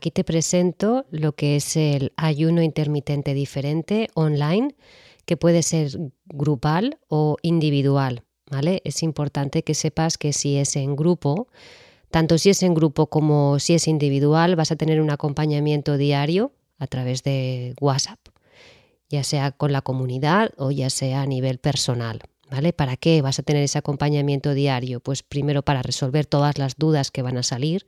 aquí te presento lo que es el ayuno intermitente diferente online, que puede ser grupal o individual. ¿vale? Es importante que sepas que si es en grupo, tanto si es en grupo como si es individual, vas a tener un acompañamiento diario a través de WhatsApp, ya sea con la comunidad o ya sea a nivel personal. ¿Vale? ¿Para qué vas a tener ese acompañamiento diario? Pues primero para resolver todas las dudas que van a salir,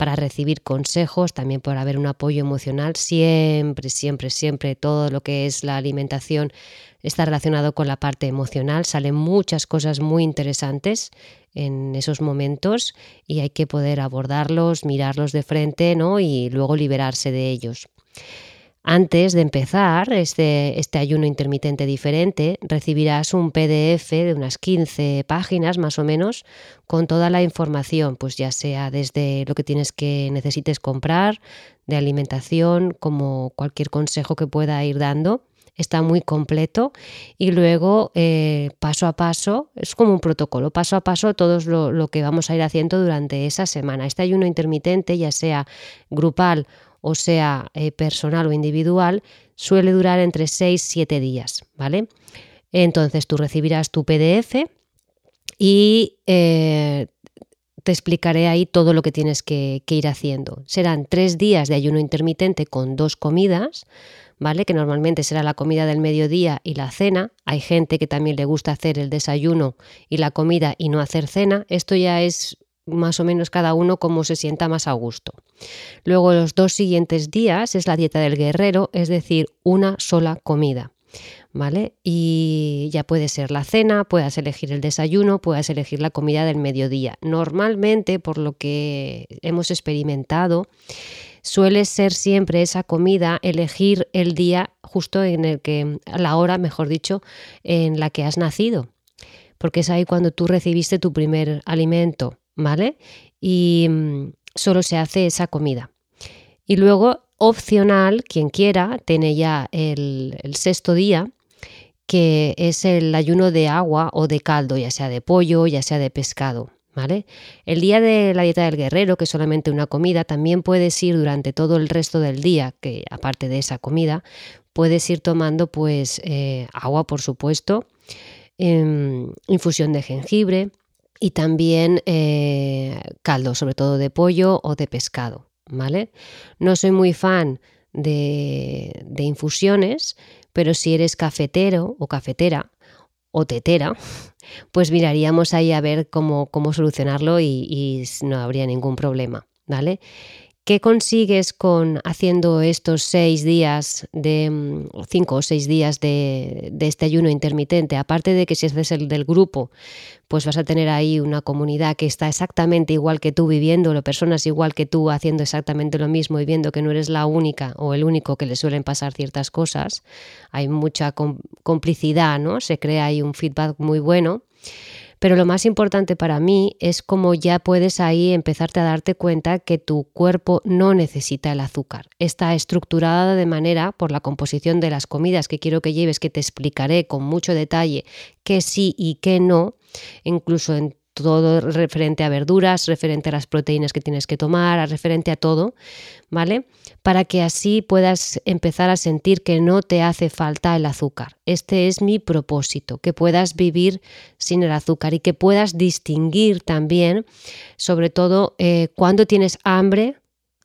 para recibir consejos, también para haber un apoyo emocional. Siempre, siempre, siempre todo lo que es la alimentación está relacionado con la parte emocional. Salen muchas cosas muy interesantes en esos momentos y hay que poder abordarlos, mirarlos de frente ¿no? y luego liberarse de ellos. Antes de empezar este, este, ayuno intermitente diferente, recibirás un PDF de unas 15 páginas más o menos con toda la información, pues ya sea desde lo que tienes que necesites comprar, de alimentación, como cualquier consejo que pueda ir dando. Está muy completo y luego eh, paso a paso, es como un protocolo, paso a paso todo lo, lo que vamos a ir haciendo durante esa semana. Este ayuno intermitente, ya sea grupal o sea eh, personal o individual, suele durar entre 6 y 7 días, ¿vale? Entonces tú recibirás tu PDF y eh, te explicaré ahí todo lo que tienes que, ir haciendo. Serán tres días de ayuno intermitente con dos comidas, ¿vale? Que normalmente será la comida del mediodía y la cena. Hay gente que también le gusta hacer el desayuno y la comida y no hacer cena. Esto ya es más o menos cada uno como se sienta más a gusto. Luego los dos siguientes días es la dieta del guerrero, es decir, una sola comida. ¿Vale? Y ya puede ser la cena, puedes elegir el desayuno, puedes elegir la comida del mediodía. Normalmente, por lo que hemos experimentado, suele ser siempre esa comida elegir el día justo en el que, la hora, mejor dicho, en la que has nacido. Porque es ahí cuando tú recibiste tu primer alimento. ¿Vale? Y mm, solo se hace esa comida. Y luego, opcional, quien quiera, tiene ya el, sexto día, que es el ayuno de agua o de caldo, ya sea de pollo, ya sea de pescado. ¿Vale? El día de la dieta del guerrero, que es solamente una comida, también puedes ir durante todo el resto del día, que aparte de esa comida, puedes ir tomando pues eh, agua, por supuesto, em, infusión de jengibre, y también eh, caldo, sobre todo de pollo o de pescado. ¿vale? No soy muy fan de, infusiones, pero si eres cafetero o cafetera o tetera, pues miraríamos ahí a ver cómo, cómo solucionarlo y, y, no habría ningún problema. ¿vale? ¿Qué consigues con haciendo estos seis días de mm, cinco o seis días de, este ayuno intermitente? Aparte de que si haces el del grupo, pues vas a tener ahí una comunidad que está exactamente igual que tú viviendo, personas igual que tú haciendo exactamente lo mismo y viendo que no eres la única o el único que le suelen pasar ciertas cosas. Hay mucha complicidad, ¿no? Se crea ahí un feedback muy bueno. Pero lo más importante para mí es cómo ya puedes ahí empezarte a darte cuenta que tu cuerpo no necesita el azúcar. Está estructurada de manera por la composición de las comidas que quiero que lleves, que te explicaré con mucho detalle qué sí y qué no, incluso en todo referente a verduras, referente a las proteínas que tienes que tomar, referente a todo, ¿vale? Para que así puedas empezar a sentir que no te hace falta el azúcar. Este es mi propósito, que puedas vivir sin el azúcar y que puedas distinguir también, sobre todo, eh, cuando tienes hambre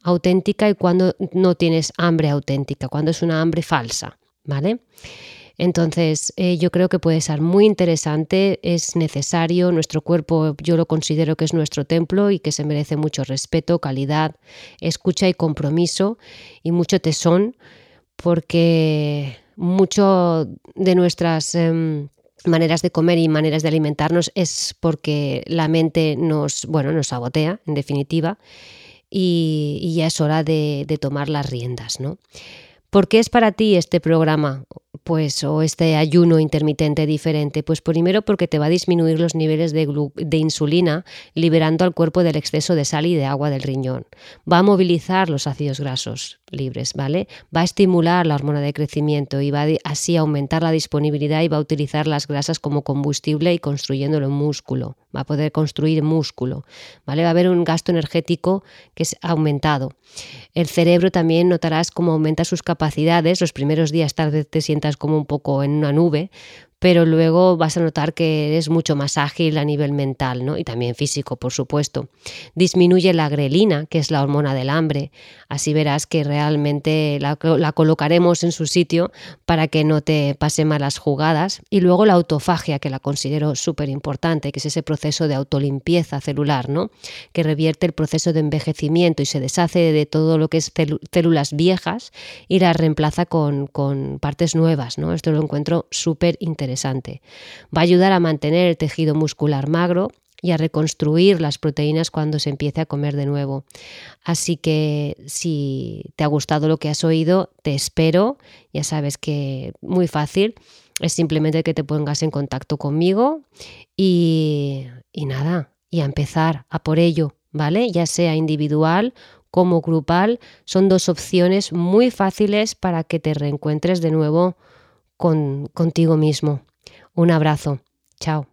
auténtica y cuando no tienes hambre auténtica, cuando es una hambre falsa, ¿vale? Entonces, eh, yo creo que puede ser muy interesante, es necesario, nuestro cuerpo yo lo considero que es nuestro templo y que se merece mucho respeto, calidad, escucha y compromiso y mucho tesón, porque mucho de nuestras... Em, maneras de comer y maneras de alimentarnos es porque la mente nos, bueno, nos sabotea, en definitiva, y, ya es hora de, de tomar las riendas, ¿no? ¿Por qué es para ti este programa? Pues, o este ayuno intermitente diferente? Pues primero porque te va a disminuir los niveles de, de, insulina, liberando al cuerpo del exceso de sal y de agua del riñón. Va a movilizar los ácidos grasos, libres, ¿vale? Va a estimular la hormona de crecimiento y va a así aumentar la disponibilidad y va a utilizar las grasas como combustible y construyéndolo en músculo, va a poder construir músculo, ¿vale? Va a haber un gasto energético que es aumentado. El cerebro también notarás cómo aumenta sus capacidades, los primeros días tal vez te sientas como un poco en una nube, pero luego vas a notar que eres mucho más ágil a nivel mental ¿no? y también físico, por supuesto. Disminuye la grelina, que es la hormona del hambre, así verás que realmente la, la colocaremos en su sitio para que no te pase malas jugadas. Y luego la autofagia, que la considero súper importante, que es ese proceso de autolimpieza celular, ¿no? que revierte el proceso de envejecimiento y se deshace de todo lo que es células viejas y las reemplaza con, con partes nuevas. ¿no? Esto lo encuentro súper interesante Va a ayudar a mantener el tejido muscular magro y a reconstruir las proteínas cuando se empiece a comer de nuevo. Así que si te ha gustado lo que has oído, te espero. Ya sabes que muy fácil. Es simplemente que te pongas en contacto conmigo y, y nada, y a empezar a por ello, ¿vale? Ya sea individual como grupal, son dos opciones muy fáciles para que te reencuentres de nuevo con, contigo mismo. Un abrazo. Chao.